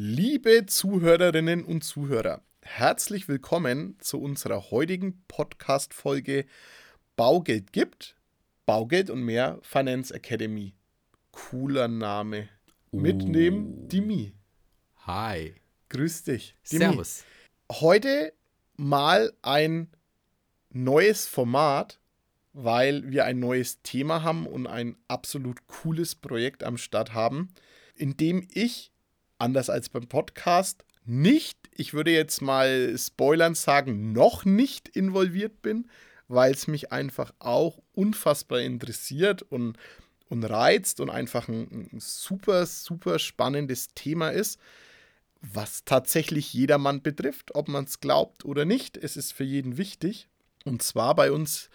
Liebe Zuhörerinnen und Zuhörer, herzlich willkommen zu unserer heutigen Podcast-Folge Baugeld gibt, Baugeld und mehr Finance Academy. Cooler Name. Mitnehmen Uh. Dimi. Hi. Grüß dich. Dimi. Servus. Heute mal ein neues Format, weil wir ein neues Thema haben und ein absolut cooles Projekt am Start haben, in dem ich, anders als beim Podcast, nicht, ich würde jetzt mal spoilern sagen, noch nicht involviert bin, weil es mich einfach auch unfassbar interessiert und, und reizt und einfach ein, ein super, super spannendes Thema ist was tatsächlich jedermann betrifft, ob man es glaubt oder nicht. Es ist für jeden wichtig. Und zwar bei uns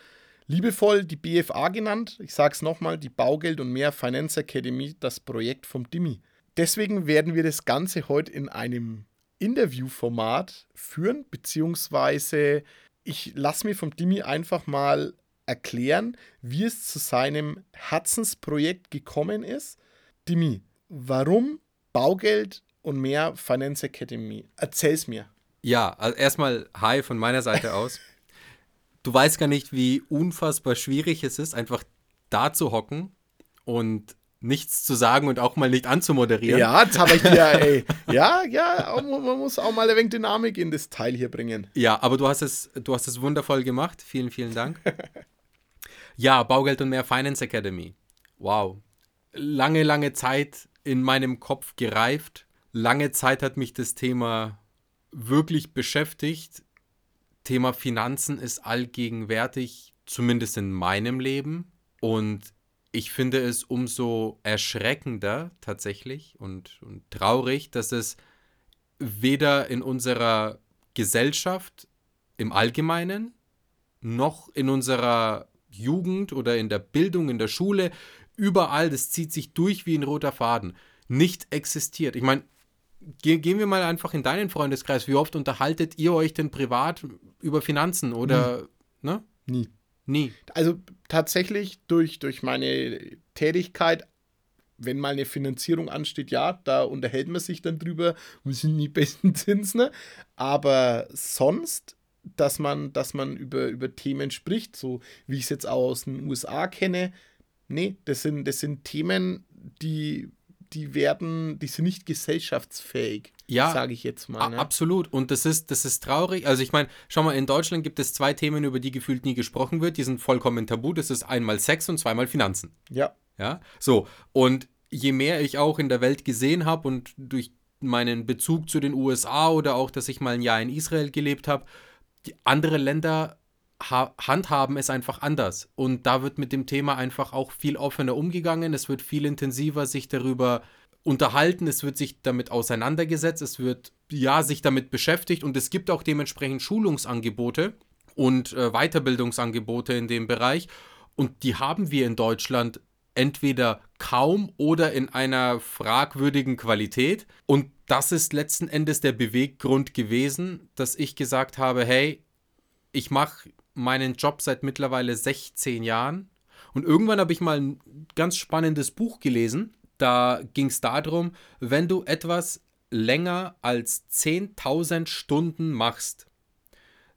liebevoll die BFA genannt. Ich sage es nochmal, die Baugeld und mehr Finance Academy, das Projekt vom Dimi. Deswegen werden wir das Ganze heute in einem Interviewformat führen, beziehungsweise ich lasse mir vom Dimi einfach mal erklären, wie es zu seinem Herzensprojekt gekommen ist. Dimi, warum Baugeld und mehr Finance Academy. Erzähl's mir. Ja, also erstmal Hi von meiner Seite aus. Du weißt gar nicht, wie unfassbar schwierig es ist, einfach da zu hocken und nichts zu sagen und auch mal nicht anzumoderieren. Ja, jetzt habe ich dir, ey. Ja, ja, man muss auch mal ein wenig Dynamik in das Teil hier bringen. Ja, aber du hast es, du hast es wundervoll gemacht. Vielen, vielen Dank. ja, Baugeld und mehr Finance Academy. Wow. Lange, lange Zeit in meinem Kopf gereift. Lange Zeit hat mich das Thema wirklich beschäftigt. Thema Finanzen ist allgegenwärtig, zumindest in meinem Leben. Und ich finde es umso erschreckender tatsächlich und, und traurig, dass es weder in unserer Gesellschaft im Allgemeinen noch in unserer Jugend oder in der Bildung, in der Schule, überall, das zieht sich durch wie ein roter Faden, nicht existiert. Ich meine, ge gehen wir mal einfach in deinen Freundeskreis. Wie oft unterhaltet ihr euch denn privat über Finanzen oder, ne? Nie. Nie. Also tatsächlich durch, durch meine Tätigkeit, wenn mal eine Finanzierung ansteht, ja, da unterhält man sich dann drüber, wir sind die besten Zinsen, ne? aber sonst, dass man, dass man über, über Themen spricht, so wie ich es jetzt auch aus den USA kenne, nee, das sind, das sind Themen, die, die werden, die sind nicht gesellschaftsfähig, Ja, sage ich jetzt mal. Ne? Absolut. Und das ist, das ist traurig. Also ich meine, schau mal, in Deutschland gibt es zwei Themen, über die gefühlt nie gesprochen wird. Die sind vollkommen tabu. Das ist einmal Sex und zweimal Finanzen. Ja, Ja, so. Und je mehr ich auch in der Welt gesehen habe und durch meinen Bezug zu den USA oder auch, dass ich mal ein Jahr in Israel gelebt habe, die andere Länder handhaben es einfach anders. Und da wird mit dem Thema einfach auch viel offener umgegangen. Es wird viel intensiver sich darüber unterhalten, es wird sich damit auseinandergesetzt, es wird ja sich damit beschäftigt und es gibt auch dementsprechend Schulungsangebote und äh, Weiterbildungsangebote in dem Bereich. Und die haben wir in Deutschland entweder kaum oder in einer fragwürdigen Qualität. Und das ist letzten Endes der Beweggrund gewesen, dass ich gesagt habe, hey, ich mache meinen Job seit mittlerweile 16 Jahren. Und irgendwann habe ich mal ein ganz spannendes Buch gelesen. Da ging es darum, wenn du etwas länger als 10.000 Stunden machst,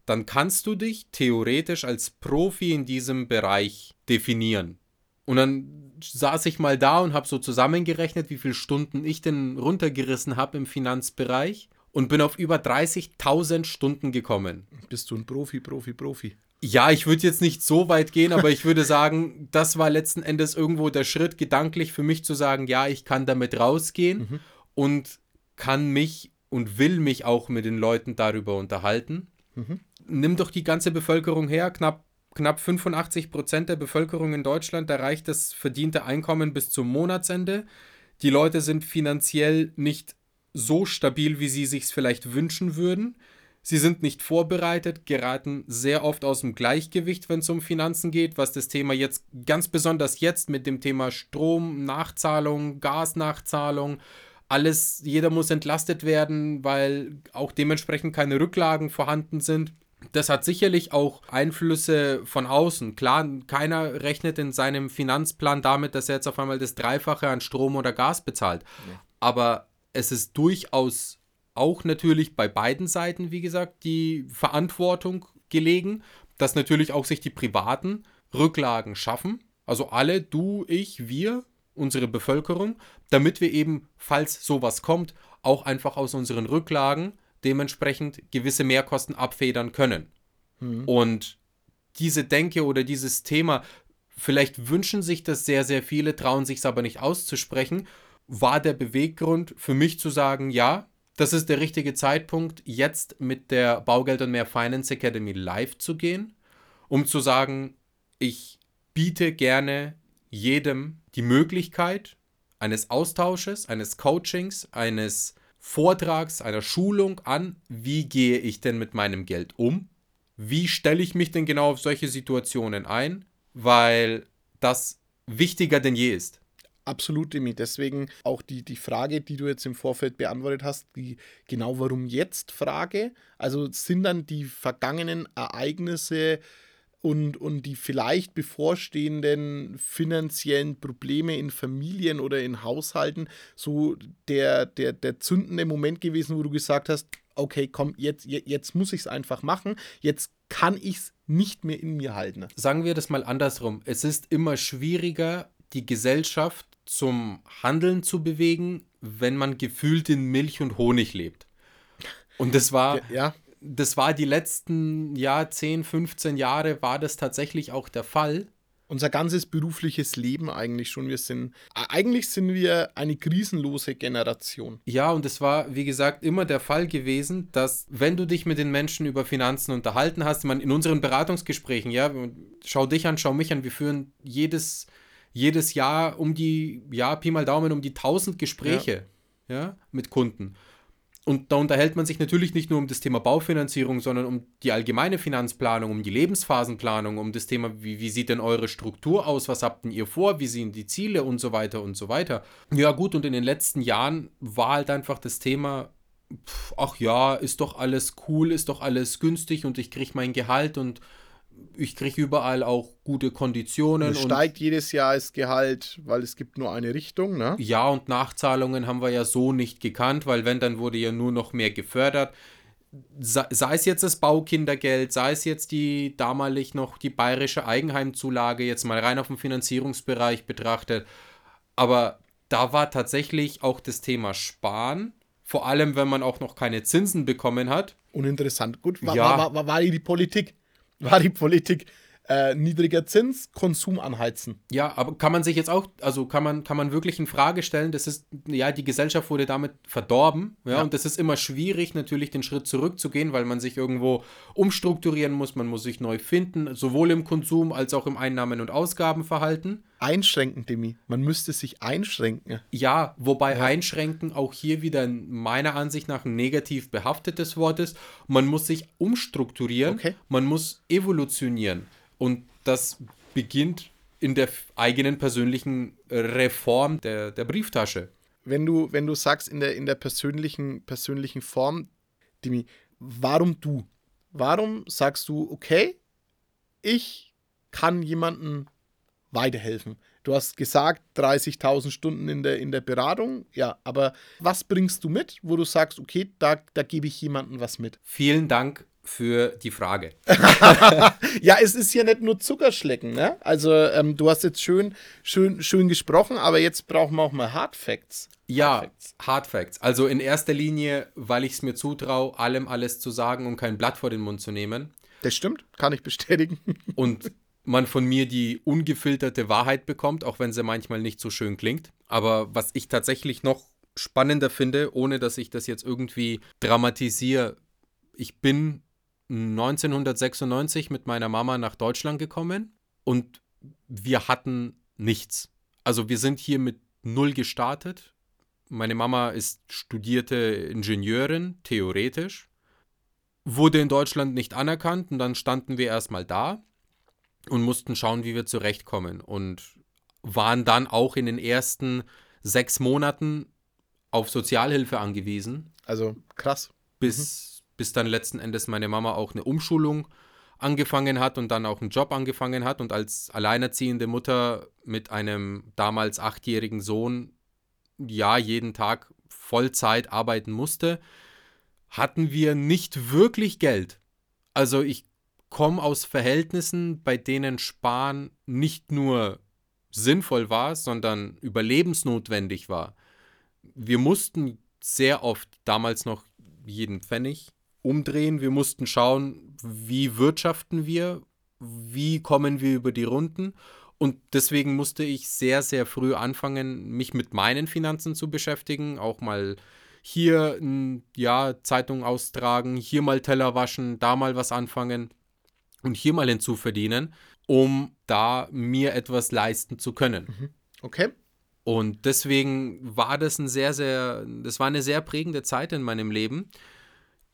dann kannst du dich theoretisch als Profi in diesem Bereich definieren. Und dann saß ich mal da und habe so zusammengerechnet, wie viele Stunden ich denn runtergerissen habe im Finanzbereich und bin auf über 30.000 Stunden gekommen. bist du ein Profi, Profi, Profi. Ja, ich würde jetzt nicht so weit gehen, aber ich würde sagen, das war letzten Endes irgendwo der Schritt gedanklich für mich zu sagen, ja, ich kann damit rausgehen und kann mich und will mich auch mit den Leuten darüber unterhalten. Nimm doch die ganze Bevölkerung her, knapp, knapp 85 Prozent der Bevölkerung in Deutschland erreicht das verdiente Einkommen bis zum Monatsende. Die Leute sind finanziell nicht so stabil, wie sie sich vielleicht wünschen würden. Sie sind nicht vorbereitet, geraten sehr oft aus dem Gleichgewicht, wenn es um Finanzen geht, was das Thema jetzt ganz besonders jetzt mit dem Thema Strom, Nachzahlung, Gasnachzahlung, alles, jeder muss entlastet werden, weil auch dementsprechend keine Rücklagen vorhanden sind. Das hat sicherlich auch Einflüsse von außen. Klar, keiner rechnet in seinem Finanzplan damit, dass er jetzt auf einmal das Dreifache an Strom oder Gas bezahlt. Aber es ist durchaus auch natürlich bei beiden Seiten, wie gesagt, die Verantwortung gelegen, dass natürlich auch sich die Privaten Rücklagen schaffen. Also alle, du, ich, wir, unsere Bevölkerung, damit wir eben, falls sowas kommt, auch einfach aus unseren Rücklagen dementsprechend gewisse Mehrkosten abfedern können. Mhm. Und diese Denke oder dieses Thema, vielleicht wünschen sich das sehr, sehr viele, trauen sich es aber nicht auszusprechen, war der Beweggrund für mich zu sagen, ja, das ist der richtige Zeitpunkt, jetzt mit der Baugeld und mehr Finance Academy live zu gehen, um zu sagen, ich biete gerne jedem die Möglichkeit eines Austausches, eines Coachings, eines Vortrags, einer Schulung an, wie gehe ich denn mit meinem Geld um? Wie stelle ich mich denn genau auf solche Situationen ein? Weil das wichtiger denn je ist. Absolut, Demi. Deswegen auch die, die Frage, die du jetzt im Vorfeld beantwortet hast, die genau warum jetzt Frage. Also sind dann die vergangenen Ereignisse und, und die vielleicht bevorstehenden finanziellen Probleme in Familien oder in Haushalten so der, der, der zündende Moment gewesen, wo du gesagt hast, okay, komm, jetzt, jetzt muss ich es einfach machen, jetzt kann ich es nicht mehr in mir halten. Sagen wir das mal andersrum. Es ist immer schwieriger, die Gesellschaft zum Handeln zu bewegen, wenn man gefühlt in Milch und Honig lebt. Und das war, ja das war die letzten ja, 10, 15 Jahre war das tatsächlich auch der Fall. Unser ganzes berufliches Leben eigentlich schon. Wir sind, eigentlich sind wir eine krisenlose Generation. Ja, und es war, wie gesagt, immer der Fall gewesen, dass, wenn du dich mit den Menschen über Finanzen unterhalten hast, man in unseren Beratungsgesprächen, ja, schau dich an, schau mich an, wir führen jedes, jedes Jahr um die, ja, Pi mal Daumen, um die 1000 Gespräche, ja, ja mit Kunden. Und da unterhält man sich natürlich nicht nur um das Thema Baufinanzierung, sondern um die allgemeine Finanzplanung, um die Lebensphasenplanung, um das Thema, wie, wie sieht denn eure Struktur aus, was habt denn ihr vor, wie sehen die Ziele und so weiter und so weiter. Ja gut, und in den letzten Jahren war halt einfach das Thema, ach ja, ist doch alles cool, ist doch alles günstig und ich kriege mein Gehalt und ich kriege überall auch gute Konditionen. Es steigt jedes Jahr das Gehalt, weil es gibt nur eine Richtung, ne? Ja, und Nachzahlungen haben wir ja so nicht gekannt, weil wenn, dann wurde ja nur noch mehr gefördert. Sei es jetzt das Baukindergeld, sei es jetzt die damalig noch die bayerische Eigenheimzulage, jetzt mal rein auf den Finanzierungsbereich betrachtet. Aber da war tatsächlich auch das Thema Sparen, vor allem wenn man auch noch keine Zinsen bekommen hat. Uninteressant. Gut, war, ja. war, war, war die Politik war die Politik äh, niedriger Zins, Konsum anheizen. Ja, aber kann man sich jetzt auch, also kann man, kann man wirklich in Frage stellen, das ist, ja, die Gesellschaft wurde damit verdorben, ja, ja. und das ist immer schwierig, natürlich den Schritt zurückzugehen, weil man sich irgendwo umstrukturieren muss, man muss sich neu finden, sowohl im Konsum als auch im Einnahmen- und Ausgabenverhalten. Einschränken, Demi. Man müsste sich einschränken. Ja, wobei ja. einschränken auch hier wieder meiner Ansicht nach ein negativ behaftetes Wort ist. Man muss sich umstrukturieren, okay. man muss evolutionieren. Und das beginnt in der eigenen persönlichen Reform der, der Brieftasche. Wenn du, wenn du sagst, in der, in der persönlichen, persönlichen Form, Dimi, warum du? Warum sagst du, okay, ich kann jemandem weiterhelfen? Du hast gesagt, 30.000 Stunden in der, in der Beratung. Ja, aber was bringst du mit, wo du sagst, okay, da, da gebe ich jemandem was mit? Vielen Dank für die Frage. ja, es ist ja nicht nur Zuckerschlecken, ne? Also ähm, du hast jetzt schön, schön, schön gesprochen, aber jetzt brauchen wir auch mal Hard Facts. Ja, Hard Facts. Hard Facts. Also in erster Linie, weil ich es mir zutraue, allem alles zu sagen und kein Blatt vor den Mund zu nehmen. Das stimmt, kann ich bestätigen. und man von mir die ungefilterte Wahrheit bekommt, auch wenn sie manchmal nicht so schön klingt. Aber was ich tatsächlich noch spannender finde, ohne dass ich das jetzt irgendwie dramatisiere, ich bin 1996 mit meiner Mama nach Deutschland gekommen und wir hatten nichts. Also wir sind hier mit null gestartet. Meine Mama ist studierte Ingenieurin, theoretisch, wurde in Deutschland nicht anerkannt und dann standen wir erstmal da und mussten schauen, wie wir zurechtkommen und waren dann auch in den ersten sechs Monaten auf Sozialhilfe angewiesen. Also krass. Bis, mhm bis dann letzten Endes meine Mama auch eine Umschulung angefangen hat und dann auch einen Job angefangen hat und als alleinerziehende Mutter mit einem damals achtjährigen Sohn ja jeden Tag Vollzeit arbeiten musste, hatten wir nicht wirklich Geld. Also ich komme aus Verhältnissen, bei denen Sparen nicht nur sinnvoll war, sondern überlebensnotwendig war. Wir mussten sehr oft damals noch jeden Pfennig umdrehen. Wir mussten schauen, wie wirtschaften wir, wie kommen wir über die Runden. Und deswegen musste ich sehr, sehr früh anfangen, mich mit meinen Finanzen zu beschäftigen, auch mal hier ja, Zeitung austragen, hier mal Teller waschen, da mal was anfangen und hier mal hinzuverdienen, um da mir etwas leisten zu können. Mhm. Okay. Und deswegen war das ein sehr, sehr, das war eine sehr prägende Zeit in meinem Leben,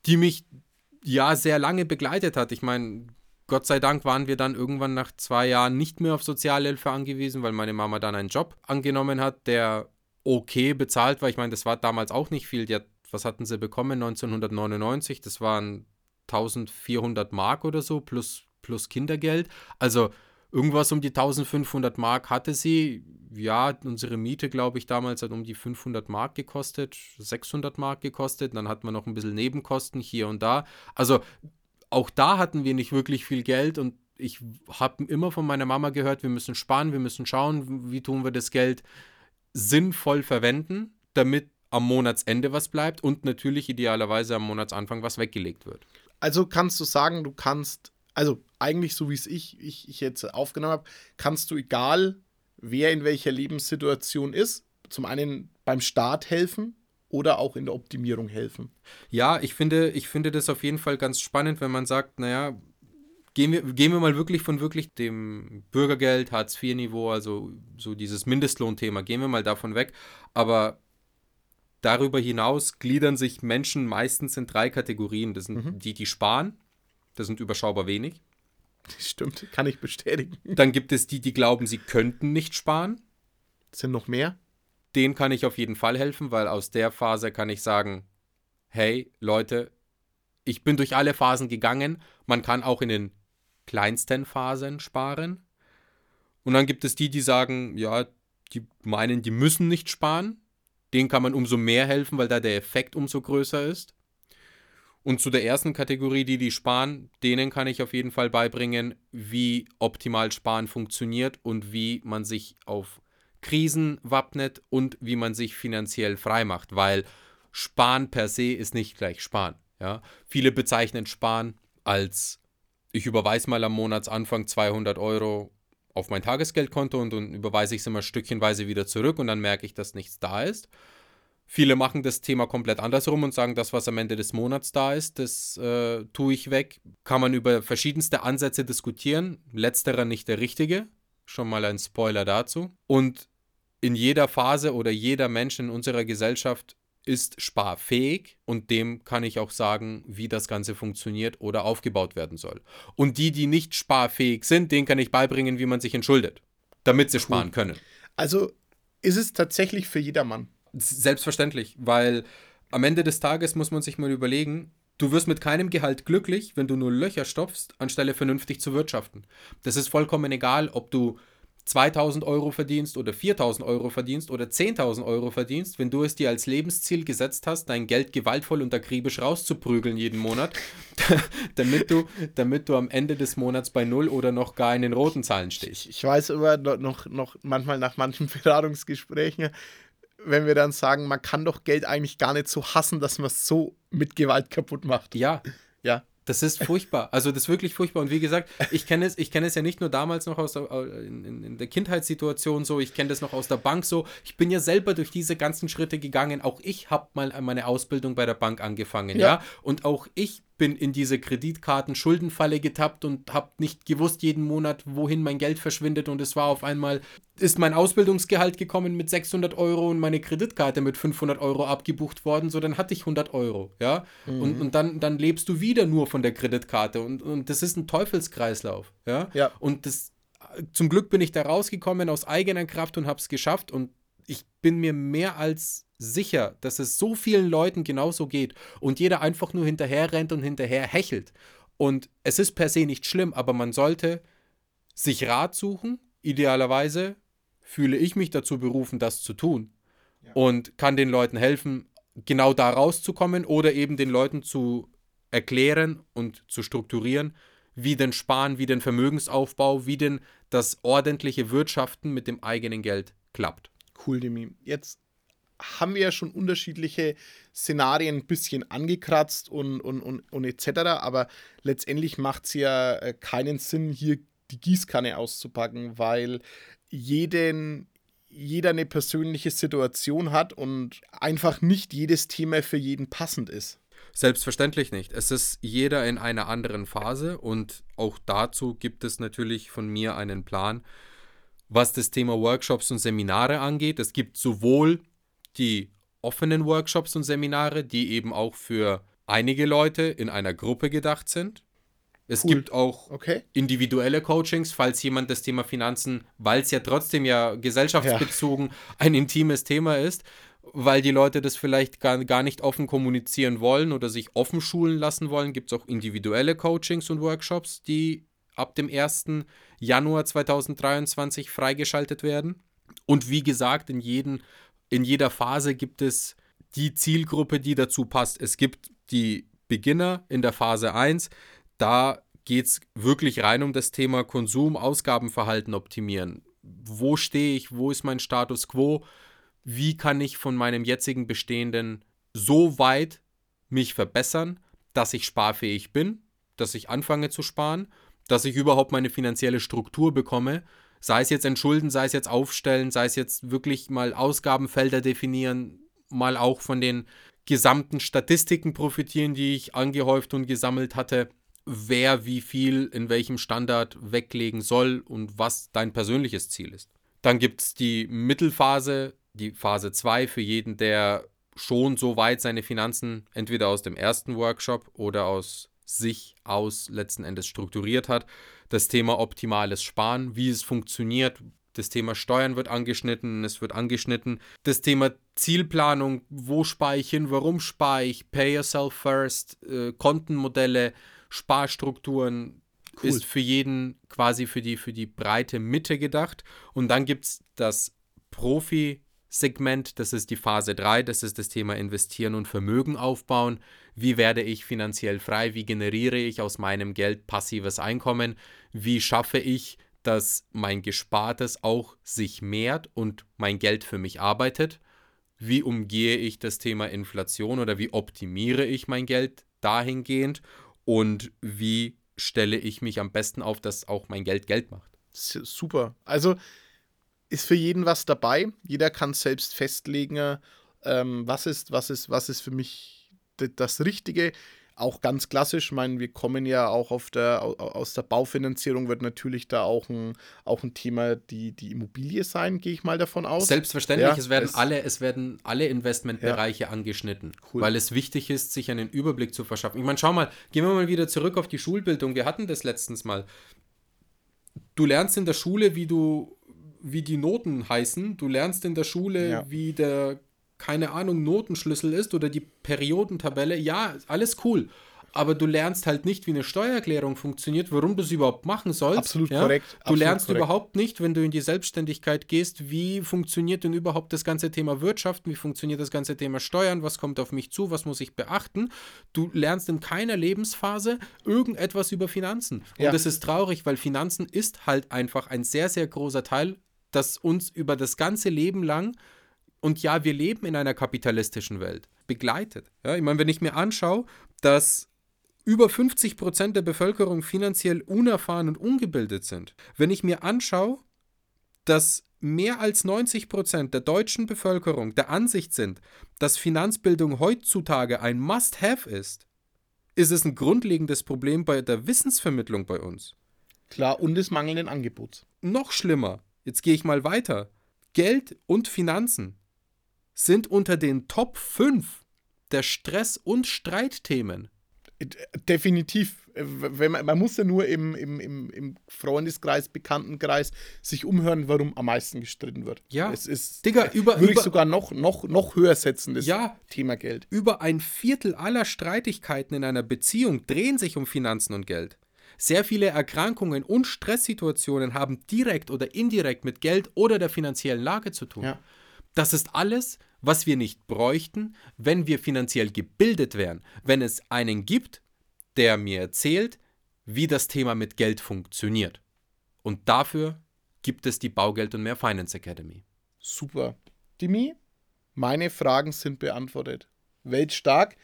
die mich ja sehr lange begleitet hat. Ich meine, Gott sei Dank waren wir dann irgendwann nach zwei Jahren nicht mehr auf Sozialhilfe angewiesen, weil meine Mama dann einen Job angenommen hat, der okay bezahlt war. Ich meine, das war damals auch nicht viel. Hat, was hatten sie bekommen 1999? Das waren 1400 Mark oder so plus, plus Kindergeld. Also irgendwas um die 1500 Mark hatte sie. Ja, unsere Miete, glaube ich, damals hat um die 500 Mark gekostet, 600 Mark gekostet. Dann hatten wir noch ein bisschen Nebenkosten hier und da. Also auch da hatten wir nicht wirklich viel Geld und ich habe immer von meiner Mama gehört, wir müssen sparen, wir müssen schauen, wie tun wir das Geld sinnvoll verwenden, damit am Monatsende was bleibt und natürlich idealerweise am Monatsanfang was weggelegt wird. Also kannst du sagen, du kannst also eigentlich so wie es ich, ich, ich jetzt aufgenommen habe, kannst du, egal wer in welcher Lebenssituation ist, zum einen beim Start helfen oder auch in der Optimierung helfen. Ja, ich finde, ich finde das auf jeden Fall ganz spannend, wenn man sagt, naja, gehen wir, gehen wir mal wirklich von wirklich dem Bürgergeld, Hartz-IV-Niveau, also so dieses Mindestlohnthema, gehen wir mal davon weg. Aber darüber hinaus gliedern sich Menschen meistens in drei Kategorien. Das sind mhm. die, die sparen, das sind überschaubar wenig. Stimmt, kann ich bestätigen. Dann gibt es die, die glauben, sie könnten nicht sparen. Das sind noch mehr? Den kann ich auf jeden Fall helfen, weil aus der Phase kann ich sagen, hey Leute, ich bin durch alle Phasen gegangen. Man kann auch in den kleinsten Phasen sparen. Und dann gibt es die, die sagen, ja, die meinen, die müssen nicht sparen. Denen kann man umso mehr helfen, weil da der Effekt umso größer ist. Und zu der ersten Kategorie, die die sparen, denen kann ich auf jeden Fall beibringen, wie optimal Sparen funktioniert und wie man sich auf Krisen wappnet und wie man sich finanziell frei macht, weil Sparen per se ist nicht gleich Sparen. Ja? Viele bezeichnen Sparen als ich überweise mal am Monatsanfang 200 Euro auf mein Tagesgeldkonto und dann überweise ich es immer stückchenweise wieder zurück und dann merke ich, dass nichts da ist. Viele machen das Thema komplett andersrum und sagen, das, was am Ende des Monats da ist, das äh, tue ich weg. Kann man über verschiedenste Ansätze diskutieren. Letzterer nicht der richtige. Schon mal ein Spoiler dazu. Und in jeder Phase oder jeder Mensch in unserer Gesellschaft ist sparfähig und dem kann ich auch sagen, wie das Ganze funktioniert oder aufgebaut werden soll. Und die, die nicht sparfähig sind, denen kann ich beibringen, wie man sich entschuldet, damit sie sparen können. Also ist es tatsächlich für jedermann. Selbstverständlich, weil am Ende des Tages muss man sich mal überlegen, du wirst mit keinem Gehalt glücklich, wenn du nur Löcher stopfst, anstelle vernünftig zu wirtschaften. Das ist vollkommen egal, ob du 2000 Euro verdienst oder 4000 Euro verdienst oder 10.000 Euro verdienst, wenn du es dir als Lebensziel gesetzt hast, dein Geld gewaltvoll und akribisch rauszuprügeln jeden Monat, damit, du, damit du am Ende des Monats bei Null oder noch gar in den roten Zahlen stehst. Ich weiß immer noch, noch manchmal nach manchen Beratungsgesprächen, wenn wir dann sagen, man kann doch Geld eigentlich gar nicht so hassen, dass man es so mit Gewalt kaputt macht. Ja. Ja. Das ist furchtbar. Also das ist wirklich furchtbar. Und wie gesagt, ich kenne es, ich kenne es ja nicht nur damals noch aus der, in, in der Kindheitssituation so, ich kenne das noch aus der Bank so. Ich bin ja selber durch diese ganzen Schritte gegangen. Auch ich habe mal meine Ausbildung bei der Bank angefangen, ja. ja? Und auch ich bin in diese Kreditkarten-Schuldenfalle getappt und habe nicht gewusst jeden Monat, wohin mein Geld verschwindet. Und es war auf einmal, ist mein Ausbildungsgehalt gekommen mit 600 Euro und meine Kreditkarte mit 500 Euro abgebucht worden. So, dann hatte ich 100 Euro, ja. Mhm. Und, und dann, dann lebst du wieder nur von der Kreditkarte. Und, und das ist ein Teufelskreislauf, ja. ja. Und das, zum Glück bin ich da rausgekommen aus eigener Kraft und habe es geschafft. Und ich bin mir mehr als sicher, dass es so vielen Leuten genauso geht und jeder einfach nur hinterher rennt und hinterher hechelt. Und es ist per se nicht schlimm, aber man sollte sich Rat suchen. Idealerweise fühle ich mich dazu berufen, das zu tun. Ja. Und kann den Leuten helfen, genau da rauszukommen oder eben den Leuten zu erklären und zu strukturieren, wie denn Sparen, wie denn Vermögensaufbau, wie denn das ordentliche Wirtschaften mit dem eigenen Geld klappt. Cool, Demi. Jetzt haben wir ja schon unterschiedliche Szenarien ein bisschen angekratzt und, und, und, und etc. Aber letztendlich macht es ja äh, keinen Sinn, hier die Gießkanne auszupacken, weil jeden, jeder eine persönliche Situation hat und einfach nicht jedes Thema für jeden passend ist. Selbstverständlich nicht. Es ist jeder in einer anderen Phase und auch dazu gibt es natürlich von mir einen Plan, was das Thema Workshops und Seminare angeht. Es gibt sowohl die offenen Workshops und Seminare, die eben auch für einige Leute in einer Gruppe gedacht sind. Es cool. gibt auch okay. individuelle Coachings, falls jemand das Thema Finanzen, weil es ja trotzdem ja gesellschaftsbezogen ja. ein intimes Thema ist, weil die Leute das vielleicht gar, gar nicht offen kommunizieren wollen oder sich offen schulen lassen wollen, gibt es auch individuelle Coachings und Workshops, die ab dem 1. Januar 2023 freigeschaltet werden. Und wie gesagt, in, jeden, in jeder Phase gibt es die Zielgruppe, die dazu passt. Es gibt die Beginner in der Phase 1, da geht es wirklich rein um das Thema Konsum, Ausgabenverhalten optimieren. Wo stehe ich? Wo ist mein Status quo? Wie kann ich von meinem jetzigen Bestehenden so weit mich verbessern, dass ich sparfähig bin, dass ich anfange zu sparen, dass ich überhaupt meine finanzielle Struktur bekomme, sei es jetzt entschulden, sei es jetzt aufstellen, sei es jetzt wirklich mal Ausgabenfelder definieren, mal auch von den gesamten Statistiken profitieren, die ich angehäuft und gesammelt hatte wer wie viel in welchem Standard weglegen soll und was dein persönliches Ziel ist. Dann gibt es die Mittelphase, die Phase 2 für jeden, der schon so weit seine Finanzen entweder aus dem ersten Workshop oder aus sich aus letzten Endes strukturiert hat. Das Thema optimales Sparen, wie es funktioniert. Das Thema Steuern wird angeschnitten, es wird angeschnitten. Das Thema Zielplanung, wo spare ich hin, warum spare ich, Pay Yourself First, äh, Kontenmodelle, Sparstrukturen cool. ist für jeden quasi für die, für die breite Mitte gedacht. Und dann gibt es das Profi-Segment, das ist die Phase 3, das ist das Thema Investieren und Vermögen aufbauen. Wie werde ich finanziell frei? Wie generiere ich aus meinem Geld passives Einkommen? Wie schaffe ich, dass mein Gespartes auch sich mehrt und mein Geld für mich arbeitet? Wie umgehe ich das Thema Inflation oder wie optimiere ich mein Geld dahingehend? und wie stelle ich mich am besten auf, dass auch mein Geld Geld macht. Super. Also ist für jeden was dabei. Jeder kann selbst festlegen, ähm, was ist, was ist, was ist für mich das Richtige auch ganz klassisch, ich meine, wir kommen ja auch auf der, aus der Baufinanzierung, wird natürlich da auch ein, auch ein Thema die, die Immobilie sein, gehe ich mal davon aus. Selbstverständlich, ja, es, werden es, alle, es werden alle Investmentbereiche ja. angeschnitten, cool. weil es wichtig ist, sich einen Überblick zu verschaffen. Ich meine, schau mal, gehen wir mal wieder zurück auf die Schulbildung. Wir hatten das letztens mal. Du lernst in der Schule, wie du, wie die Noten heißen. Du lernst in der Schule, ja. wie der keine Ahnung, Notenschlüssel ist oder die Periodentabelle, ja, alles cool. Aber du lernst halt nicht, wie eine Steuererklärung funktioniert, warum du es überhaupt machen sollst. Absolut ja? korrekt. Du absolut lernst korrekt. überhaupt nicht, wenn du in die Selbstständigkeit gehst, wie funktioniert denn überhaupt das ganze Thema Wirtschaft, wie funktioniert das ganze Thema Steuern, was kommt auf mich zu, was muss ich beachten. Du lernst in keiner Lebensphase irgendetwas über Finanzen. Und ja. das ist traurig, weil Finanzen ist halt einfach ein sehr, sehr großer Teil, das uns über das ganze Leben lang und ja, wir leben in einer kapitalistischen Welt, begleitet. Ja, ich meine, wenn ich mir anschaue, dass über 50 Prozent der Bevölkerung finanziell unerfahren und ungebildet sind, wenn ich mir anschaue, dass mehr als 90 Prozent der deutschen Bevölkerung der Ansicht sind, dass Finanzbildung heutzutage ein Must-Have ist, ist es ein grundlegendes Problem bei der Wissensvermittlung bei uns. Klar, und des mangelnden Angebots. Noch schlimmer, jetzt gehe ich mal weiter. Geld und Finanzen sind unter den Top 5 der Stress- und Streitthemen. Definitiv. Wenn man, man muss ja nur im, im, im, Freundeskreis, Bekanntenkreis sich umhören, warum am meisten gestritten wird. Ja. Es ist, Digga, über, würde über, ich sogar noch, noch, noch höher setzen, das ja, Thema Geld. Über ein Viertel aller Streitigkeiten in einer Beziehung drehen sich um Finanzen und Geld. Sehr viele Erkrankungen und Stresssituationen haben direkt oder indirekt mit Geld oder der finanziellen Lage zu tun. Ja. Das ist alles, was wir nicht bräuchten, wenn wir finanziell gebildet wären. Wenn es einen gibt, der mir erzählt, wie das Thema mit Geld funktioniert. Und dafür gibt es die Baugeld und mehr Finance Academy. Super. Dimi, meine Fragen sind beantwortet. Weltstark.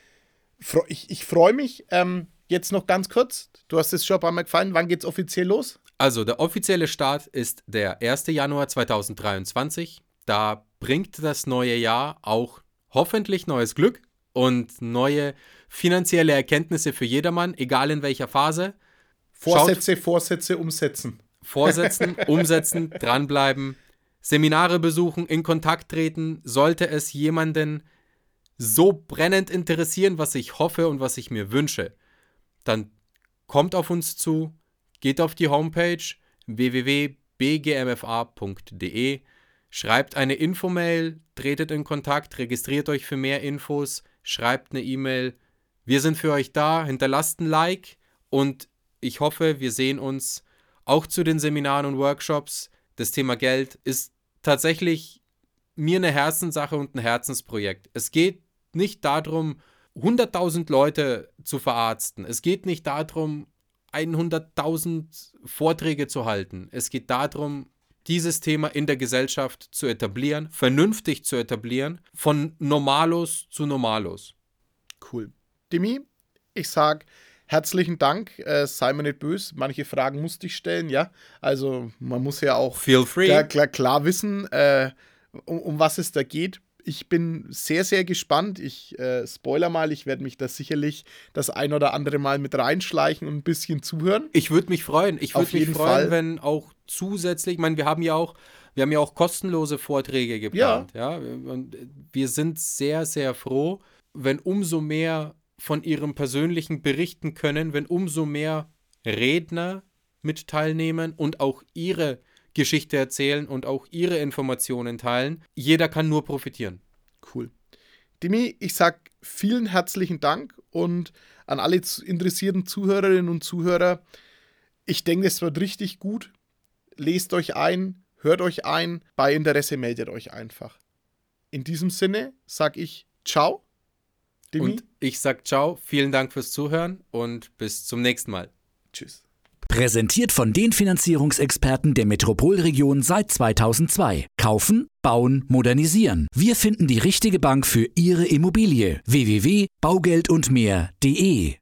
Ich, ich freue mich. Ähm, jetzt noch ganz kurz. Du hast es schon ein paar Mal gefallen. Wann geht es offiziell los? Also, der offizielle Start ist der 1. Januar 2023. Da bringt das neue Jahr auch hoffentlich neues Glück und neue finanzielle Erkenntnisse für jedermann, egal in welcher Phase. Vorsätze, Schaut, Vorsätze umsetzen. Vorsetzen, umsetzen, dranbleiben, Seminare besuchen, in Kontakt treten, sollte es jemanden so brennend interessieren, was ich hoffe und was ich mir wünsche, dann kommt auf uns zu, geht auf die Homepage www.bgmfa.de, schreibt eine Infomail, tretet in Kontakt, registriert euch für mehr Infos, schreibt eine E-Mail. Wir sind für euch da, hinterlasst ein Like und ich hoffe, wir sehen uns auch zu den Seminaren und Workshops. Das Thema Geld ist tatsächlich mir eine Herzenssache und ein Herzensprojekt. Es geht nicht darum, 100.000 Leute zu verarzten. Es geht nicht darum, 100.000 Vorträge zu halten. Es geht darum, dieses Thema in der Gesellschaft zu etablieren, vernünftig zu etablieren, von Normalos zu Normalos. Cool. Demi, ich sag herzlichen Dank. Äh, sei mir nicht böse. Manche Fragen musste ich stellen, ja. Also man muss ja auch Feel free. Klar, klar, klar wissen, äh, um, um was es da geht ich bin sehr, sehr gespannt. Ich äh, spoiler mal, ich werde mich da sicherlich das ein oder andere Mal mit reinschleichen und ein bisschen zuhören. Ich würde mich freuen. Ich würde mich freuen, Fall. wenn auch zusätzlich, ich meine, wir haben ja auch, wir haben ja auch kostenlose Vorträge geplant. Ja. ja. Und wir sind sehr, sehr froh, wenn umso mehr von ihrem persönlichen berichten können, wenn umso mehr Redner mit teilnehmen und auch ihre Geschichte erzählen und auch ihre Informationen teilen. Jeder kann nur profitieren. Cool. Demi, ich sag vielen herzlichen Dank und an alle interessierten Zuhörerinnen und Zuhörer. Ich denke, es wird richtig gut. Lest euch ein, hört euch ein. Bei Interesse meldet euch einfach. In diesem Sinne sag ich Ciao. Demi. Und ich sag Ciao. Vielen Dank fürs Zuhören und bis zum nächsten Mal. Tschüss. Präsentiert von den Finanzierungsexperten der Metropolregion seit 2002. Kaufen, bauen, modernisieren. Wir finden die richtige Bank für Ihre Immobilie. www.baugeldundmehr.de